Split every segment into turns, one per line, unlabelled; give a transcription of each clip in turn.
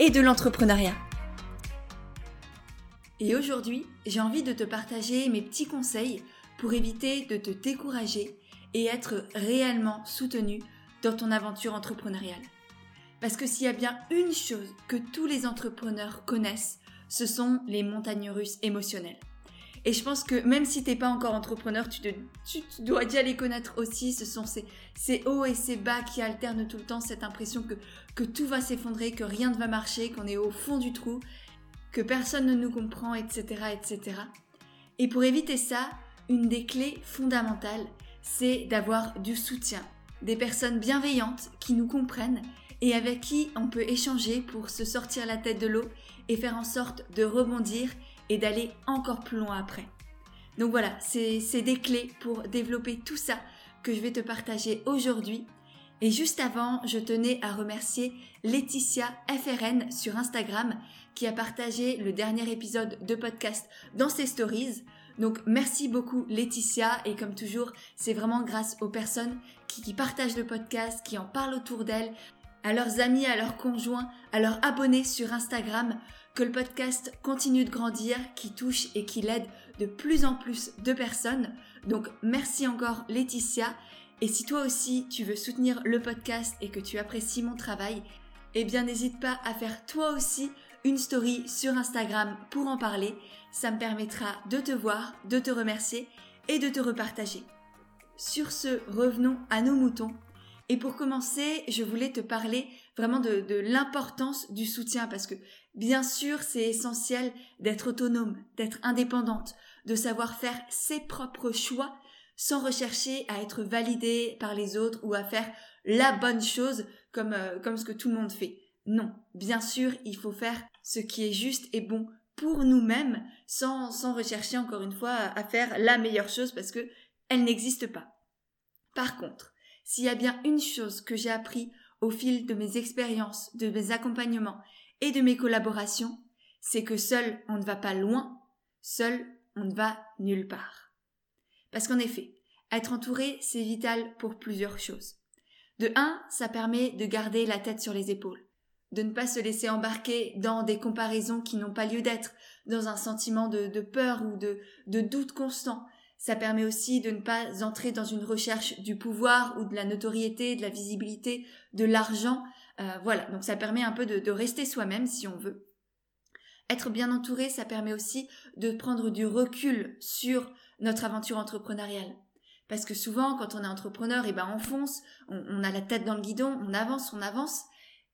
et de l'entrepreneuriat. Et aujourd'hui, j'ai envie de te partager mes petits conseils pour éviter de te décourager et être réellement soutenu dans ton aventure entrepreneuriale. Parce que s'il y a bien une chose que tous les entrepreneurs connaissent, ce sont les montagnes russes émotionnelles. Et je pense que même si t'es pas encore entrepreneur, tu, dois déjà les connaître aussi. Ce sont ces, hauts et ces bas qui alternent tout le temps, cette impression que, que tout va s'effondrer, que rien ne va marcher, qu'on est au fond du trou, que personne ne nous comprend, etc., etc. Et pour éviter ça, une des clés fondamentales, c'est d'avoir du soutien, des personnes bienveillantes qui nous comprennent et avec qui on peut échanger pour se sortir la tête de l'eau et faire en sorte de rebondir et d'aller encore plus loin après. Donc voilà, c'est des clés pour développer tout ça que je vais te partager aujourd'hui. Et juste avant, je tenais à remercier Laetitia FRN sur Instagram qui a partagé le dernier épisode de podcast dans ses stories. Donc merci beaucoup Laetitia et comme toujours, c'est vraiment grâce aux personnes qui, qui partagent le podcast, qui en parlent autour d'elles, à leurs amis, à leurs conjoints, à leurs abonnés sur Instagram que le podcast continue de grandir, qui touche et qui l'aide de plus en plus de personnes. Donc merci encore Laetitia. Et si toi aussi tu veux soutenir le podcast et que tu apprécies mon travail, eh bien n'hésite pas à faire toi aussi une story sur Instagram pour en parler. Ça me permettra de te voir, de te remercier et de te repartager. Sur ce, revenons à nos moutons. Et pour commencer, je voulais te parler vraiment de, de l'importance du soutien parce que Bien sûr, c'est essentiel d'être autonome, d'être indépendante, de savoir faire ses propres choix sans rechercher à être validé par les autres ou à faire la bonne chose comme, euh, comme ce que tout le monde fait. Non, bien sûr, il faut faire ce qui est juste et bon pour nous-mêmes sans, sans rechercher encore une fois à, à faire la meilleure chose parce que elle n'existe pas. Par contre, s'il y a bien une chose que j'ai appris au fil de mes expériences, de mes accompagnements et de mes collaborations, c'est que seul on ne va pas loin, seul on ne va nulle part. Parce qu'en effet, être entouré, c'est vital pour plusieurs choses. De un, ça permet de garder la tête sur les épaules, de ne pas se laisser embarquer dans des comparaisons qui n'ont pas lieu d'être, dans un sentiment de, peur ou de, de doute constant. Ça permet aussi de ne pas entrer dans une recherche du pouvoir ou de la notoriété, de la visibilité, de l'argent, euh, voilà, donc ça permet un peu de, rester soi-même si on veut. Être bien entouré, ça permet aussi de prendre du recul sur notre aventure entrepreneuriale. Parce que souvent, quand on est entrepreneur, eh ben, on fonce, on, a la tête dans le guidon, on avance, on avance.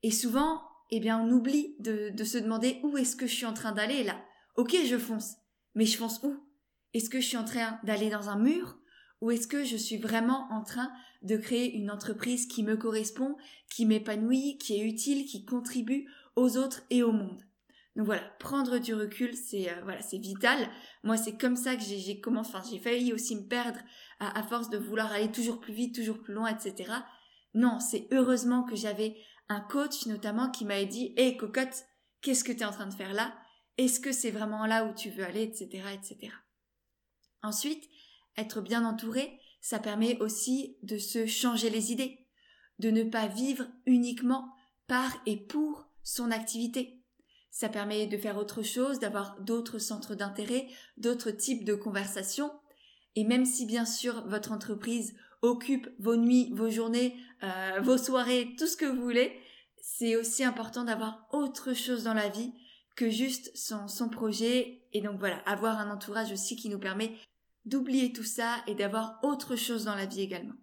Et souvent, eh bien, on oublie de, de se demander où est-ce que je suis en train d'aller là. Ok, je fonce. Mais je fonce où? Est-ce que je suis en train d'aller dans un mur? Ou est-ce que je suis vraiment en train de créer une entreprise qui me correspond, qui m'épanouit, qui est utile, qui contribue aux autres et au monde? Donc voilà, prendre du recul, c'est euh, vital. Moi, c'est comme ça que j'ai commencé. Enfin, j'ai failli aussi me perdre à, force de vouloir aller toujours plus vite, toujours plus loin, etc. Non, c'est heureusement que j'avais un coach notamment qui m'avait dit "Hé cocotte, qu'est-ce que tu es en train de faire là? Est-ce que c'est vraiment là où tu veux aller, etc., etc." Ensuite, être bien entouré, ça permet aussi de se changer les idées, de ne pas vivre uniquement par et pour son activité. Ça permet de faire autre chose, d'avoir d'autres centres d'intérêt, d'autres types de conversations. Et même si bien sûr votre entreprise occupe vos nuits, vos journées, euh, vos soirées, tout ce que vous voulez, c'est aussi important d'avoir autre chose dans la vie que juste son, son projet. Et donc voilà, avoir un entourage aussi qui nous permet d'oublier tout ça et d'avoir autre chose dans la vie également.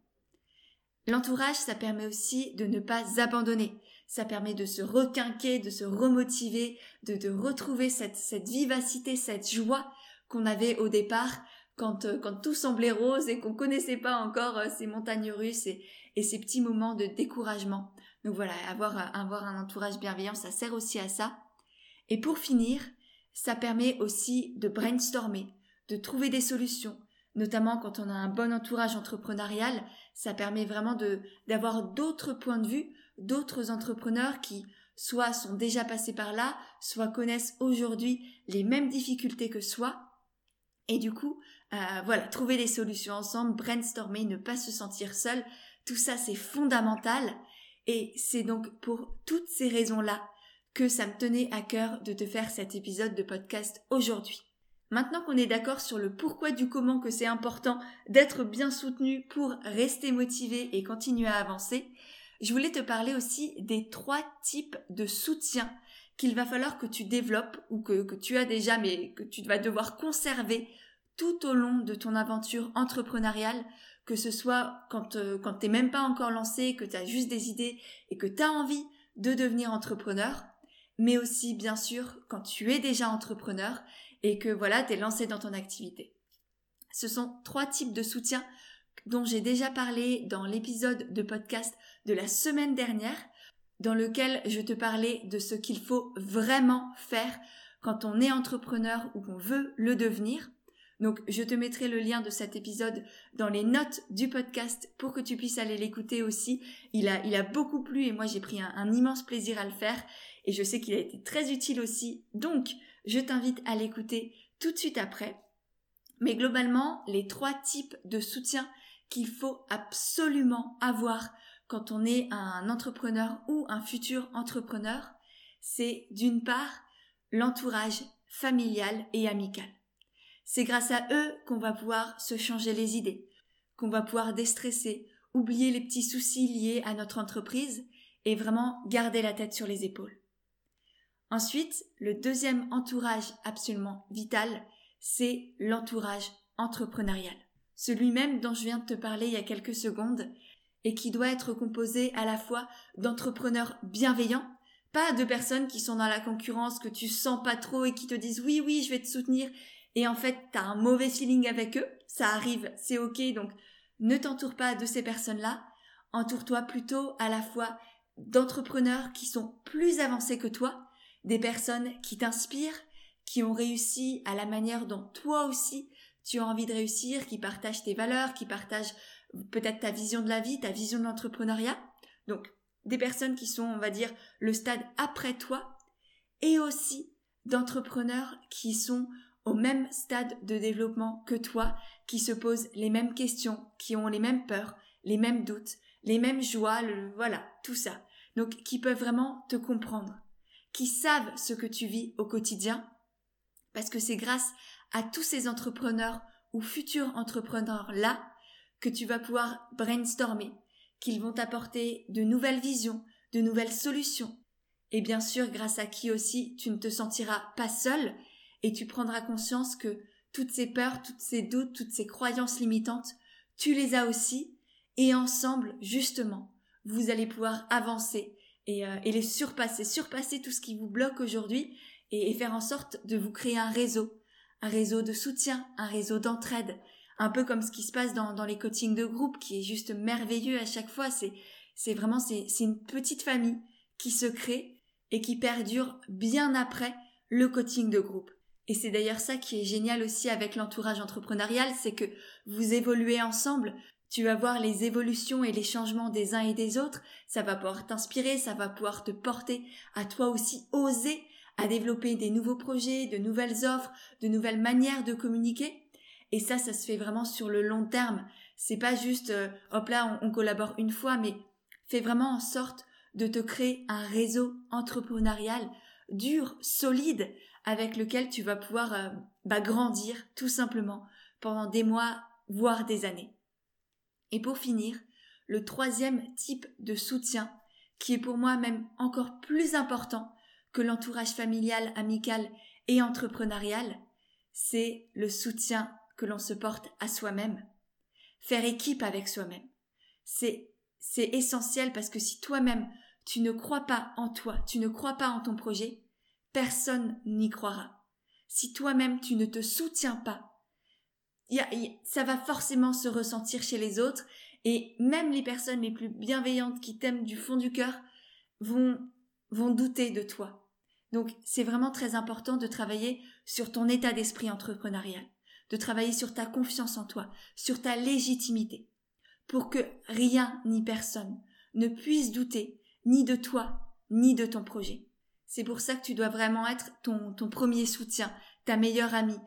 L'entourage, ça permet aussi de ne pas abandonner. Ça permet de se requinquer, de se remotiver, de, de retrouver cette, cette vivacité, cette joie qu'on avait au départ quand, euh, quand tout semblait rose et qu'on connaissait pas encore euh, ces montagnes russes et, ces petits moments de découragement. Donc voilà, avoir, avoir un entourage bienveillant, ça sert aussi à ça. Et pour finir, ça permet aussi de brainstormer, de trouver des solutions, notamment quand on a un bon entourage entrepreneurial, ça permet vraiment de d'avoir d'autres points de vue, d'autres entrepreneurs qui soit sont déjà passés par là, soit connaissent aujourd'hui les mêmes difficultés que soi. Et du coup, euh, voilà, trouver des solutions ensemble, brainstormer, ne pas se sentir seul, tout ça c'est fondamental. Et c'est donc pour toutes ces raisons-là que ça me tenait à cœur de te faire cet épisode de podcast aujourd'hui. Maintenant qu'on est d'accord sur le pourquoi du comment que c'est important d'être bien soutenu pour rester motivé et continuer à avancer, je voulais te parler aussi des trois types de soutien qu'il va falloir que tu développes ou que, tu as déjà mais que tu vas devoir conserver tout au long de ton aventure entrepreneuriale, que ce soit quand, euh, quand tu n'es même pas encore lancé, que tu as juste des idées et que tu as envie de devenir entrepreneur, mais aussi bien sûr quand tu es déjà entrepreneur et que voilà, tu es lancé dans ton activité. Ce sont trois types de soutien dont j'ai déjà parlé dans l'épisode de podcast de la semaine dernière, dans lequel je te parlais de ce qu'il faut vraiment faire quand on est entrepreneur ou qu'on veut le devenir. Donc je te mettrai le lien de cet épisode dans les notes du podcast pour que tu puisses aller l'écouter aussi. Il a, beaucoup plu et moi j'ai pris un immense plaisir à le faire et je sais qu'il a été très utile aussi. Donc je t'invite à l'écouter tout de suite après. Mais globalement, les trois types de soutien qu'il faut absolument avoir quand on est un entrepreneur ou un futur entrepreneur, c'est d'une part l'entourage familial et amical. C'est grâce à eux qu'on va pouvoir se changer les idées, qu'on va pouvoir déstresser, oublier les petits soucis liés à notre entreprise et vraiment garder la tête sur les épaules. Ensuite, le deuxième entourage absolument vital, c'est l'entourage entrepreneurial. Celui même dont je viens de te parler il y a quelques secondes, et qui doit être composé à la fois d'entrepreneurs bienveillants, pas de personnes qui sont dans la concurrence, que tu sens pas trop et qui te disent oui, oui, je vais te soutenir, et en fait, tu as un mauvais feeling avec eux, ça arrive, c'est ok, donc ne t'entoure pas de ces personnes-là, entoure-toi plutôt à la fois d'entrepreneurs qui sont plus avancés que toi, des personnes qui t'inspirent, qui ont réussi à la manière dont toi aussi tu as envie de réussir, qui partagent tes valeurs, qui partagent peut-être ta vision de la vie, ta vision de l'entrepreneuriat. Donc, des personnes qui sont, on va dire, le stade après toi, et aussi d'entrepreneurs qui sont au même stade de développement que toi, qui se posent les mêmes questions, qui ont les mêmes peurs, les mêmes doutes, les mêmes joies, voilà, tout ça. Donc, qui peuvent vraiment te comprendre, qui savent ce que tu vis au quotidien, parce que c'est grâce à tous ces entrepreneurs ou futurs entrepreneurs là que tu vas pouvoir brainstormer, qu'ils vont t'apporter de nouvelles visions, de nouvelles solutions. Et bien sûr, grâce à qui aussi tu ne te sentiras pas seul et tu prendras conscience que toutes ces peurs, toutes ces doutes, toutes ces croyances limitantes, tu les as aussi, et ensemble, justement, vous allez pouvoir avancer et, euh, les surpasser, surpasser tout ce qui vous bloque aujourd'hui et, faire en sorte de vous créer un réseau, un réseau de soutien, un réseau d'entraide, un peu comme ce qui se passe dans, dans les coachings de groupe, qui est juste merveilleux à chaque fois. C'est, c'est vraiment, c'est, c'est une petite famille qui se crée et qui perdure bien après le coaching de groupe. Et c'est d'ailleurs ça qui est génial aussi avec l'entourage entrepreneurial, c'est que vous évoluez ensemble, tu vas voir les évolutions et les changements des uns et des autres, ça va pouvoir t'inspirer, ça va pouvoir te porter à toi aussi oser à développer des nouveaux projets, de nouvelles offres, de nouvelles manières de communiquer. Et ça, ça se fait vraiment sur le long terme. C'est pas juste, euh, hop là, on, collabore une fois, mais fais vraiment en sorte de te créer un réseau entrepreneurial dur, solide, avec lequel tu vas pouvoir euh, bah, grandir tout simplement pendant des mois, voire des années. Et pour finir, le troisième type de soutien, qui est pour moi même encore plus important que l'entourage familial, amical et entrepreneurial, c'est le soutien que l'on se porte à soi-même. Faire équipe avec soi-même. C'est, c'est essentiel parce que si toi-même tu ne crois pas en toi, tu ne crois pas en ton projet, personne n'y croira. Si toi-même tu ne te soutiens pas, ça va forcément se ressentir chez les autres et même les personnes les plus bienveillantes qui t'aiment du fond du cœur vont, vont douter de toi. Donc c'est vraiment très important de travailler sur ton état d'esprit entrepreneurial, de travailler sur ta confiance en toi, sur ta légitimité, pour que rien ni personne ne puisse douter ni de toi, ni de ton projet. C'est pour ça que tu dois vraiment être ton, ton premier soutien, ta meilleure amie,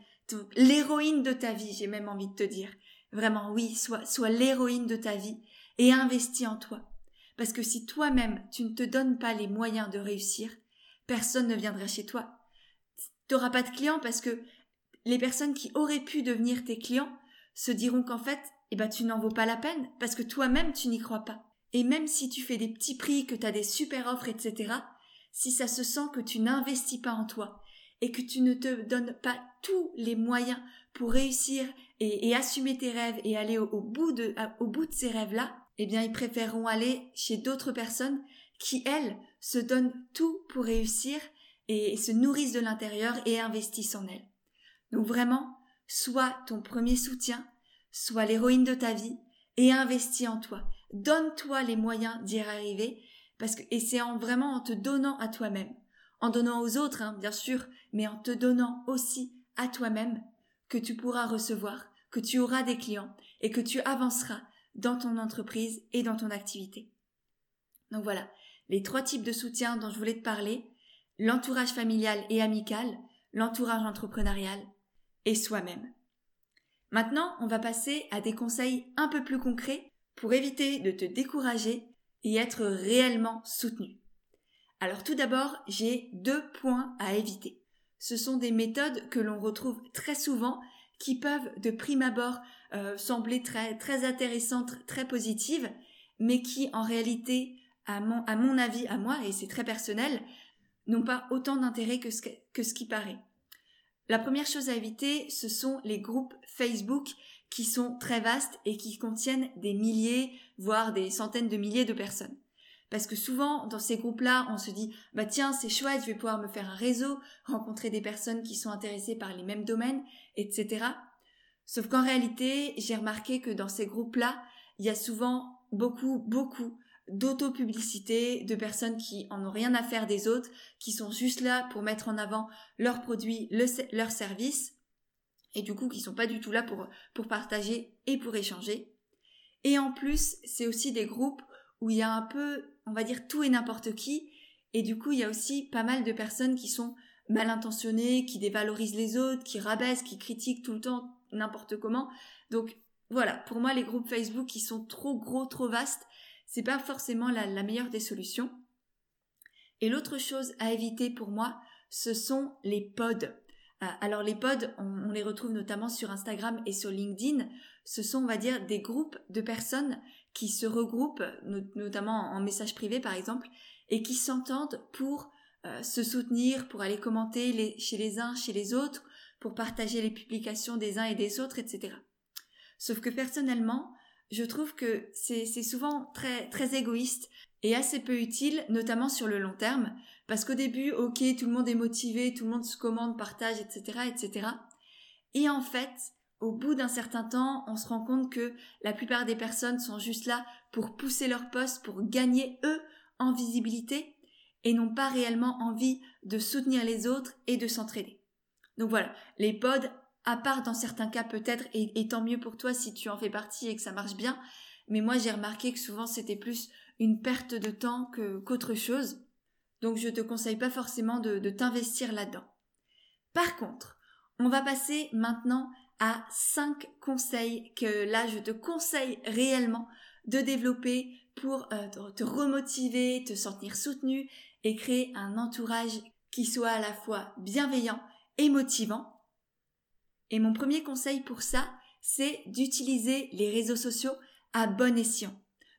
l'héroïne de ta vie, j'ai même envie de te dire. Vraiment, oui, sois, sois l'héroïne de ta vie et investis en toi. Parce que si toi-même tu ne te donnes pas les moyens de réussir, personne ne viendra chez toi. Tu n'auras pas de clients parce que les personnes qui auraient pu devenir tes clients se diront qu'en fait, eh ben, tu n'en vaux pas la peine parce que toi-même tu n'y crois pas. Et même si tu fais des petits prix, que tu as des super offres, etc., si ça se sent que tu n'investis pas en toi et que tu ne te donnes pas tous les moyens pour réussir et, assumer tes rêves et aller au, bout de, ces rêves-là, eh bien, ils préféreront aller chez d'autres personnes qui, elles, se donnent tout pour réussir et, se nourrissent de l'intérieur et investissent en elles. Donc vraiment, sois ton premier soutien, sois l'héroïne de ta vie et investis en toi. Donne-toi les moyens d'y arriver parce que, et c'est en vraiment en te donnant à toi-même, en donnant aux autres, hein, bien sûr, mais en te donnant aussi à toi-même que tu pourras recevoir, que tu auras des clients et que tu avanceras dans ton entreprise et dans ton activité. Donc voilà, les trois types de soutien dont je voulais te parler, l'entourage familial et amical, l'entourage entrepreneurial et soi-même. Maintenant, on va passer à des conseils un peu plus concrets pour éviter de te décourager et être réellement soutenu. Alors tout d'abord, j'ai deux points à éviter. Ce sont des méthodes que l'on retrouve très souvent qui peuvent de prime abord euh, sembler très, très intéressantes, très positives, mais qui en réalité, à mon, à mon avis, à moi, et c'est très personnel, n'ont pas autant d'intérêt que ce, que ce qui paraît. La première chose à éviter, ce sont les groupes Facebook qui sont très vastes et qui contiennent des milliers, voire des centaines de milliers de personnes. Parce que souvent, dans ces groupes-là, on se dit, bah tiens, c'est chouette, je vais pouvoir me faire un réseau, rencontrer des personnes qui sont intéressées par les mêmes domaines, etc. Sauf qu'en réalité, j'ai remarqué que dans ces groupes-là, il y a souvent beaucoup, beaucoup d'auto-publicité, de personnes qui en ont rien à faire des autres, qui sont juste là pour mettre en avant leurs produits, leurs services, et du coup qui sont pas du tout là pour, pour partager et pour échanger. Et en plus, c'est aussi des groupes où il y a un peu, on va dire, tout et n'importe qui, et du coup, il y a aussi pas mal de personnes qui sont mal intentionnées, qui dévalorisent les autres, qui rabaissent, qui critiquent tout le temps n'importe comment. Donc voilà, pour moi, les groupes Facebook qui sont trop gros, trop vastes, c'est pas forcément la, meilleure des solutions. Et l'autre chose à éviter pour moi, ce sont les pods. Euh, alors les pods, on, les retrouve notamment sur Instagram et sur LinkedIn. Ce sont, on va dire, des groupes de personnes qui se regroupent, notamment en message privé par exemple, et qui s'entendent pour euh, se soutenir, pour aller commenter chez les uns, chez les autres, pour partager les publications des uns et des autres, etc. Sauf que personnellement, je trouve que c'est souvent très, très égoïste et assez peu utile, notamment sur le long terme, parce qu'au début, ok, tout le monde est motivé, tout le monde se commande, partage, etc., etc. Et en fait, au bout d'un certain temps, on se rend compte que la plupart des personnes sont juste là pour pousser leur poste, pour gagner eux en visibilité, et n'ont pas réellement envie de soutenir les autres et de s'entraider. Donc voilà, les pods, à part dans certains cas peut-être, et, tant mieux pour toi si tu en fais partie et que ça marche bien, mais moi j'ai remarqué que souvent c'était plus une perte de temps qu'autre chose, donc je te conseille pas forcément de, de t'investir là-dedans. Par contre, on va passer maintenant à 5 conseils que là je te conseille réellement de développer pour euh, te remotiver, te sentir soutenu et créer un entourage qui soit à la fois bienveillant et motivant. Et mon premier conseil pour ça, c'est d'utiliser les réseaux sociaux à bon escient.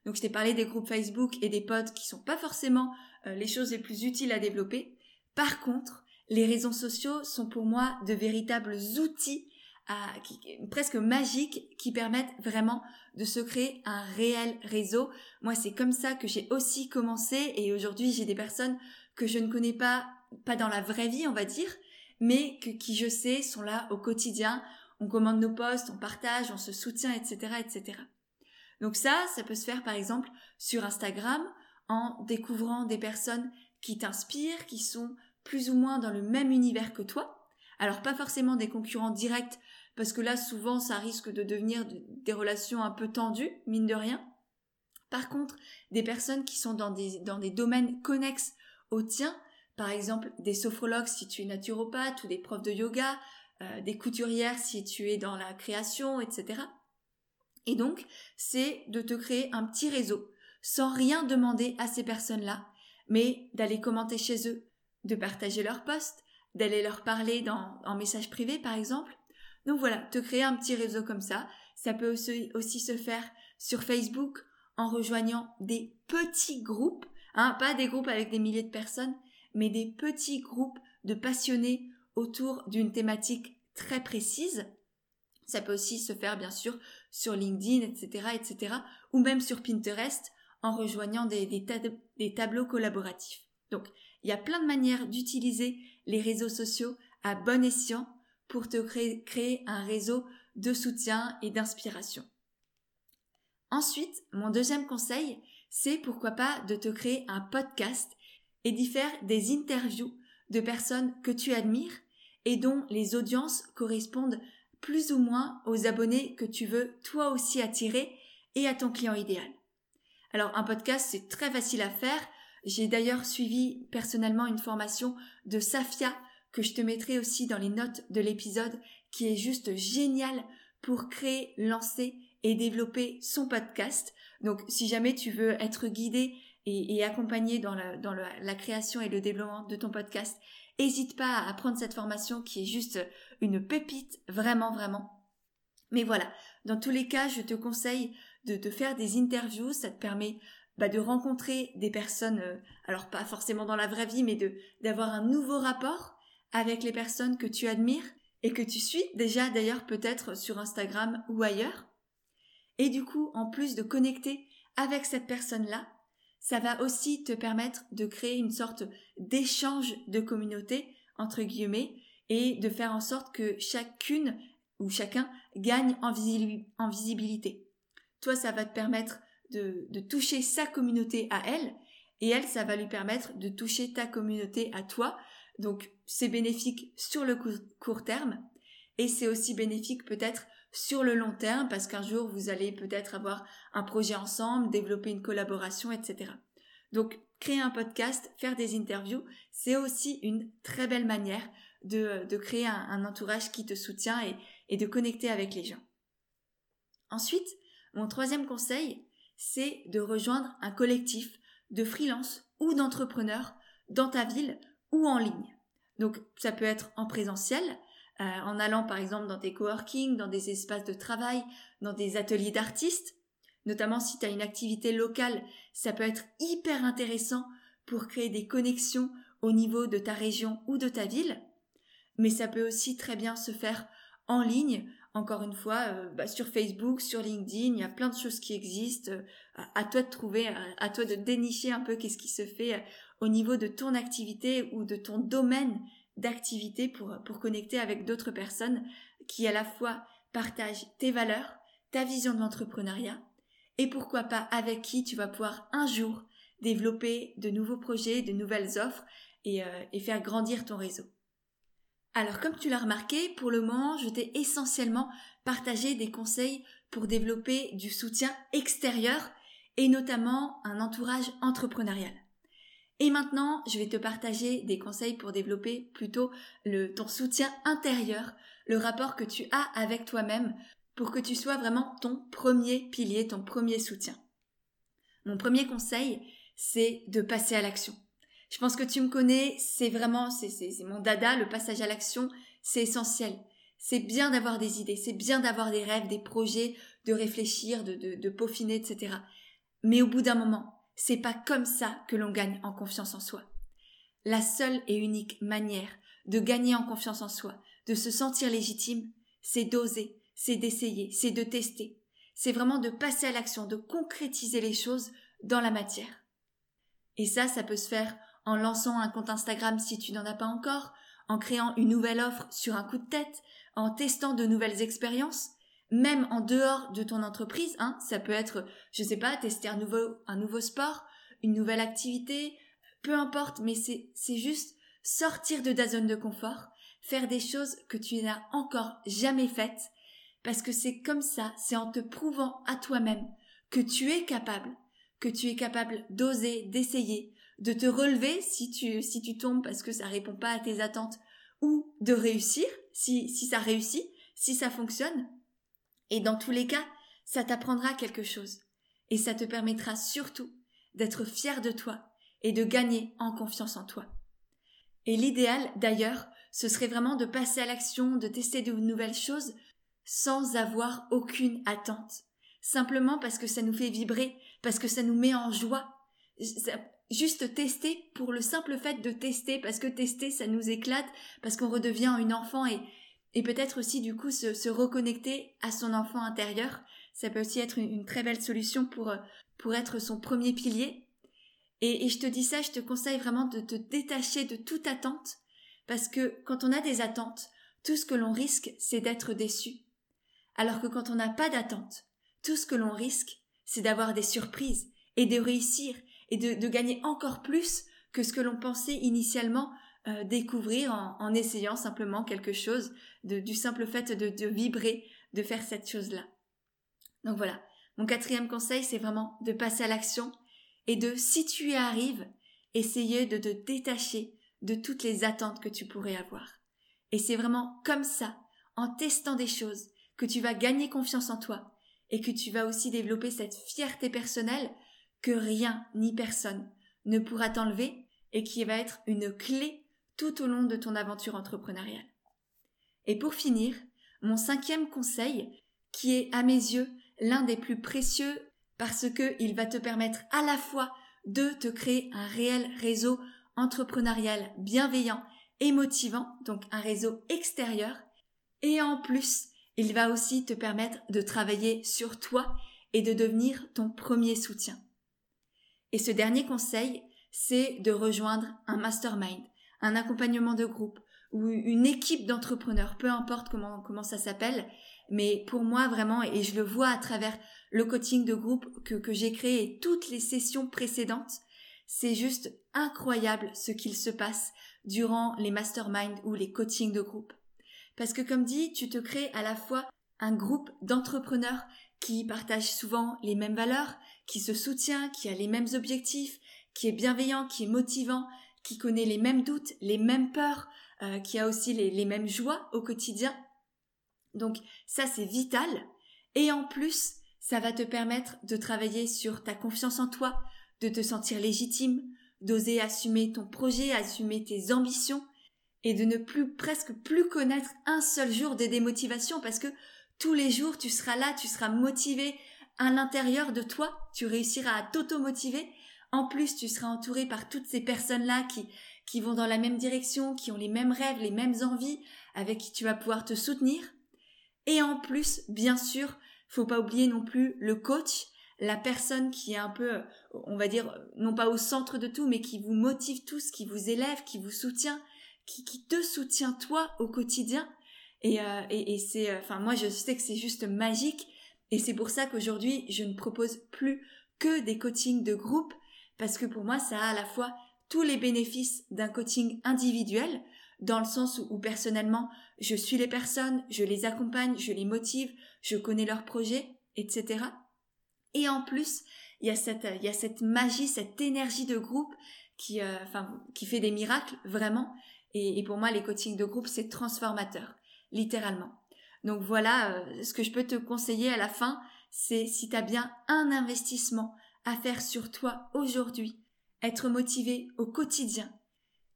Donc je t'ai parlé des groupes Facebook et des pods qui sont pas forcément euh, les choses les plus utiles à développer. Par contre, les réseaux sociaux sont pour moi de véritables outils presque magiques qui permettent vraiment de se créer un réel réseau. Moi, c'est comme ça que j'ai aussi commencé et aujourd'hui, j'ai des personnes que je ne connais pas, pas dans la vraie vie, on va dire, mais que, qui, je sais, sont là au quotidien. On commande nos posts, on partage, on se soutient, etc., etc. Donc ça, ça peut se faire par exemple sur Instagram en découvrant des personnes qui t'inspirent, qui sont plus ou moins dans le même univers que toi. Alors pas forcément des concurrents directs, parce que là souvent ça risque de devenir des relations un peu tendues, mine de rien. Par contre, des personnes qui sont dans des, domaines connexes au tien, par exemple des sophrologues si tu es naturopathe ou des profs de yoga, euh, des couturières si tu es dans la création, etc. Et donc, c'est de te créer un petit réseau sans rien demander à ces personnes-là, mais d'aller commenter chez eux, de partager leurs posts, d'aller leur parler en message privé par exemple. Donc voilà, te créer un petit réseau comme ça. Ça peut aussi, se faire sur Facebook en rejoignant des petits groupes, hein, pas des groupes avec des milliers de personnes, mais des petits groupes de passionnés autour d'une thématique très précise. Ça peut aussi se faire bien sûr sur LinkedIn, etc., etc., ou même sur Pinterest en rejoignant des, des, tableaux collaboratifs. Donc, il y a plein de manières d'utiliser les réseaux sociaux à bon escient pour te créer, un réseau de soutien et d'inspiration. Ensuite, mon deuxième conseil, c'est pourquoi pas de te créer un podcast et d'y faire des interviews de personnes que tu admires et dont les audiences correspondent plus ou moins aux abonnés que tu veux toi aussi attirer et à ton client idéal. Alors un podcast, c'est très facile à faire. J'ai d'ailleurs suivi personnellement une formation de Safia que je te mettrai aussi dans les notes de l'épisode qui est juste génial pour créer, lancer et développer son podcast. Donc si jamais tu veux être guidé et, accompagné dans, la, création et le développement de ton podcast, n'hésite pas à prendre cette formation qui est juste une pépite, vraiment, vraiment. Mais voilà, dans tous les cas, je te conseille de, te faire des interviews, ça te permet bah, de rencontrer des personnes, euh, alors pas forcément dans la vraie vie, mais de d'avoir un nouveau rapport avec les personnes que tu admires et que tu suis déjà d'ailleurs peut-être sur Instagram ou ailleurs. Et du coup, en plus de connecter avec cette personne-là, ça va aussi te permettre de créer une sorte d'échange de communauté, entre guillemets, et de faire en sorte que chacune ou chacun gagne en, visibilité. Toi, ça va te permettre de, de, toucher sa communauté à elle, et elle, ça va lui permettre de toucher ta communauté à toi. Donc, c'est bénéfique sur le court terme, et c'est aussi bénéfique peut-être sur le long terme parce qu'un jour vous allez peut-être avoir un projet ensemble, développer une collaboration, etc. Donc créer un podcast, faire des interviews, c'est aussi une très belle manière de, créer un, entourage qui te soutient et, et de connecter avec les gens. Ensuite, mon troisième conseil, c'est de rejoindre un collectif de freelance ou d'entrepreneurs dans ta ville ou en ligne. Donc ça peut être en présentiel, euh, en allant par exemple dans des coworking, dans des espaces de travail, dans des ateliers d'artistes. Notamment si tu as une activité locale, ça peut être hyper intéressant pour créer des connexions au niveau de ta région ou de ta ville. Mais ça peut aussi très bien se faire en ligne, encore une fois, euh, bah, sur Facebook, sur LinkedIn, il y a plein de choses qui existent. à toi de trouver, à, toi de dénicher un peu qu'est-ce qui se fait euh, au niveau de ton activité ou de ton domaine d'activités pour, pour connecter avec d'autres personnes qui à la fois partagent tes valeurs, ta vision de l'entrepreneuriat et pourquoi pas avec qui tu vas pouvoir un jour développer de nouveaux projets, de nouvelles offres et, euh, et faire grandir ton réseau. Alors comme tu l'as remarqué, pour le moment, je t'ai essentiellement partagé des conseils pour développer du soutien extérieur et notamment un entourage entrepreneurial. Et maintenant, je vais te partager des conseils pour développer plutôt le, ton soutien intérieur, le rapport que tu as avec toi-même pour que tu sois vraiment ton premier pilier, ton premier soutien. Mon premier conseil, c'est de passer à l'action. Je pense que tu me connais, c'est vraiment, c'est, mon dada, le passage à l'action, c'est essentiel. C'est bien d'avoir des idées, c'est bien d'avoir des rêves, des projets, de réfléchir, de, de, de peaufiner, etc. Mais au bout d'un moment, c'est pas comme ça que l'on gagne en confiance en soi. La seule et unique manière de gagner en confiance en soi, de se sentir légitime, c'est d'oser, c'est d'essayer, c'est de tester. C'est vraiment de passer à l'action, de concrétiser les choses dans la matière. Et ça, ça peut se faire en lançant un compte Instagram si tu n'en as pas encore, en créant une nouvelle offre sur un coup de tête, en testant de nouvelles expériences, même en dehors de ton entreprise, hein, ça peut être, je sais pas, tester un nouveau, un nouveau sport, une nouvelle activité, peu importe, mais c'est juste sortir de ta zone de confort, faire des choses que tu n'as encore jamais faites, parce que c'est comme ça, c'est en te prouvant à toi-même que tu es capable, que tu es capable d'oser, d'essayer, de te relever si tu, si tu tombes parce que ça répond pas à tes attentes, ou de réussir si, si ça réussit, si ça fonctionne. Et dans tous les cas, ça t'apprendra quelque chose. Et ça te permettra surtout d'être fier de toi et de gagner en confiance en toi. Et l'idéal, d'ailleurs, ce serait vraiment de passer à l'action, de tester de nouvelles choses sans avoir aucune attente. Simplement parce que ça nous fait vibrer, parce que ça nous met en joie. juste tester pour le simple fait de tester, parce que tester, ça nous éclate, parce qu'on redevient une enfant et, et peut-être aussi du coup se, reconnecter à son enfant intérieur. Ça peut aussi être une, très belle solution pour, pour être son premier pilier. Et je te dis ça, je te conseille vraiment de te détacher de toute attente, parce que quand on a des attentes, tout ce que l'on risque, c'est d'être déçu. Alors que quand on n'a pas d'attente, tout ce que l'on risque, c'est d'avoir des surprises et de réussir et de, gagner encore plus que ce que l'on pensait initialement euh, découvrir en, essayant simplement quelque chose, du simple fait de, vibrer, de faire cette chose-là. Donc voilà, mon quatrième conseil, c'est vraiment de passer à l'action et de, si tu y arrives, essayer de te détacher de toutes les attentes que tu pourrais avoir. Et c'est vraiment comme ça, en testant des choses, que tu vas gagner confiance en toi et que tu vas aussi développer cette fierté personnelle que rien ni personne ne pourra t'enlever et qui va être une clé tout au long de ton aventure entrepreneuriale. Et pour finir, mon cinquième conseil, qui est à mes yeux l'un des plus précieux parce que il va te permettre à la fois de te créer un réel réseau entrepreneurial bienveillant et motivant, donc un réseau extérieur, et en plus, il va aussi te permettre de travailler sur toi et de devenir ton premier soutien. Et ce dernier conseil, c'est de rejoindre un mastermind, un accompagnement de groupe ou une équipe d'entrepreneurs, peu importe comment, comment ça s'appelle, mais pour moi vraiment, et je le vois à travers le coaching de groupe que, que j'ai créé et toutes les sessions précédentes, c'est juste incroyable ce qu'il se passe durant les masterminds ou les coachings de groupe. Parce que comme dit, tu te crées à la fois un groupe d'entrepreneurs qui partagent souvent les mêmes valeurs, qui se soutient, qui a les mêmes objectifs, qui est bienveillant, qui est motivant, qui connaît les mêmes doutes, les mêmes peurs, euh, qui a aussi les, les mêmes joies au quotidien. Donc ça c'est vital. Et en plus, ça va te permettre de travailler sur ta confiance en toi, de te sentir légitime, d'oser assumer ton projet, assumer tes ambitions, et de ne plus presque plus connaître un seul jour de démotivation parce que tous les jours tu seras là, tu seras motivé à l'intérieur de toi, tu réussiras à t'auto-motiver. En plus, tu seras entouré par toutes ces personnes-là qui, qui vont dans la même direction, qui ont les mêmes rêves, les mêmes envies, avec qui tu vas pouvoir te soutenir. Et en plus, bien sûr, faut pas oublier non plus le coach, la personne qui est un peu, on va dire, non pas au centre de tout, mais qui vous motive tous, qui vous élève, qui vous soutient, qui, te soutient toi au quotidien. Et, euh, et, c'est, euh, enfin moi je sais que c'est juste magique. Et c'est pour ça qu'aujourd'hui je ne propose plus que des coachings de groupe parce que pour moi ça a à la fois tous les bénéfices d'un coaching individuel dans le sens où, personnellement je suis les personnes, je les accompagne, je les motive, je connais leurs projets, etc. Et en plus, il y a cette, y a cette magie, cette énergie de groupe qui, euh, fait des miracles vraiment. Et, pour moi, les coachings de groupe, c'est transformateur, littéralement. Donc voilà, euh, ce que je peux te conseiller à la fin, c'est si tu as bien un investissement à faire sur toi aujourd'hui, être motivé au quotidien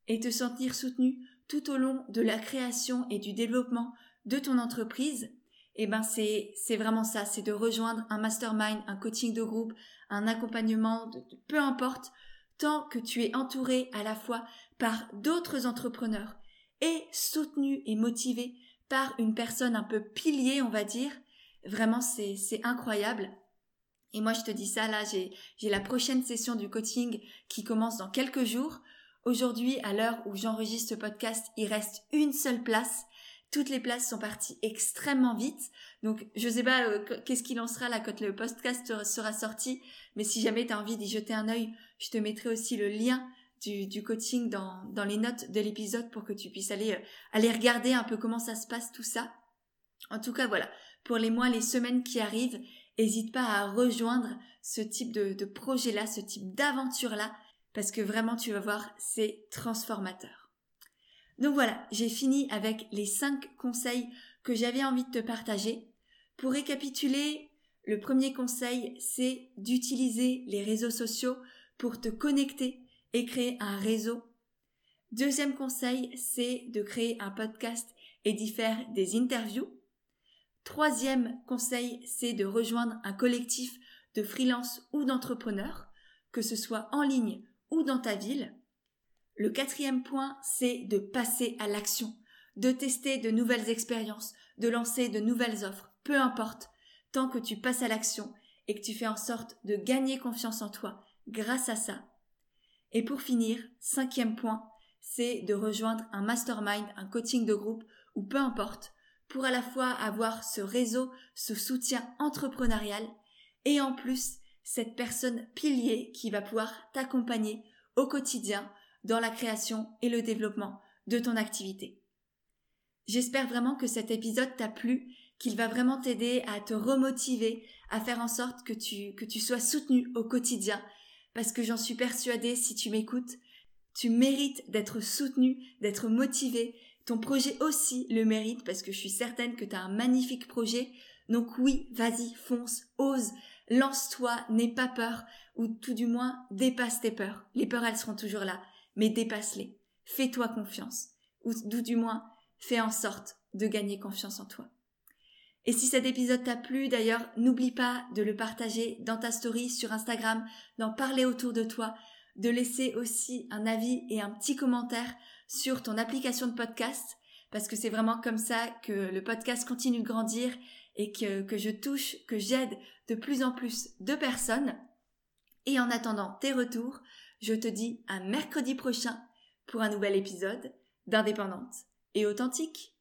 et te sentir soutenu tout au long de la création et du développement de ton entreprise, eh ben c'est c'est vraiment ça, c'est de rejoindre un mastermind, un coaching de groupe, un accompagnement, peu importe, tant que tu es entouré à la fois par d'autres entrepreneurs et soutenu et motivé par une personne un peu pilier, on va dire, vraiment c'est incroyable. Et moi je te dis ça là, j'ai la prochaine session du coaching qui commence dans quelques jours. Aujourd'hui, à l'heure où j'enregistre ce podcast, il reste une seule place toutes les places sont parties extrêmement vite. Donc, je sais pas euh, qu'est-ce qu'il en sera là quand le podcast sera sorti. Mais si jamais tu as envie d'y jeter un œil, je te mettrai aussi le lien du, coaching dans, dans, les notes de l'épisode pour que tu puisses aller, euh, aller regarder un peu comment ça se passe tout ça. En tout cas, voilà. Pour les mois, les semaines qui arrivent, n'hésite pas à rejoindre ce type de, projet-là, ce type d'aventure-là, parce que vraiment, tu vas voir, c'est transformateur. Donc voilà, j'ai fini avec les 5 conseils que j'avais envie de te partager. Pour récapituler, le premier conseil, c'est d'utiliser les réseaux sociaux pour te connecter et créer un réseau. Deuxième conseil, c'est de créer un podcast et d'y faire des interviews. Troisième conseil, c'est de rejoindre un collectif de freelance ou d'entrepreneurs, que ce soit en ligne ou dans ta ville. Le quatrième point, c'est de passer à l'action, de tester de nouvelles expériences, de lancer de nouvelles offres, peu importe, tant que tu passes à l'action et que tu fais en sorte de gagner confiance en toi grâce à ça. Et pour finir, cinquième point, c'est de rejoindre un mastermind, un coaching de groupe ou peu importe, pour à la fois avoir ce réseau, ce soutien entrepreneurial et en plus cette personne pilier qui va pouvoir t'accompagner au quotidien dans la création et le développement de ton activité. J'espère vraiment que cet épisode t'a plu, qu'il va vraiment t'aider à te remotiver, à faire en sorte que tu, sois soutenu au quotidien, parce que j'en suis persuadée, si tu m'écoutes, tu mérites d'être soutenu, d'être motivé, ton projet aussi le mérite, parce que je suis certaine que tu as un magnifique projet, donc oui, vas-y, fonce, ose, lance-toi, n'aie pas peur, ou tout du moins dépasse tes peurs. Les peurs, elles seront toujours là mais dépasse-les. Fais-toi confiance. Ou du moins, fais en sorte de gagner confiance en toi. Et si cet épisode t'a plu, d'ailleurs, n'oublie pas de le partager dans ta story sur Instagram, d'en parler autour de toi, de laisser aussi un avis et un petit commentaire sur ton application de podcast, parce que c'est vraiment comme ça que le podcast continue de grandir et que, que je touche, que j'aide de plus en plus de personnes. Et en attendant tes retours, je te dis à mercredi prochain pour un nouvel épisode d'Indépendante et authentique.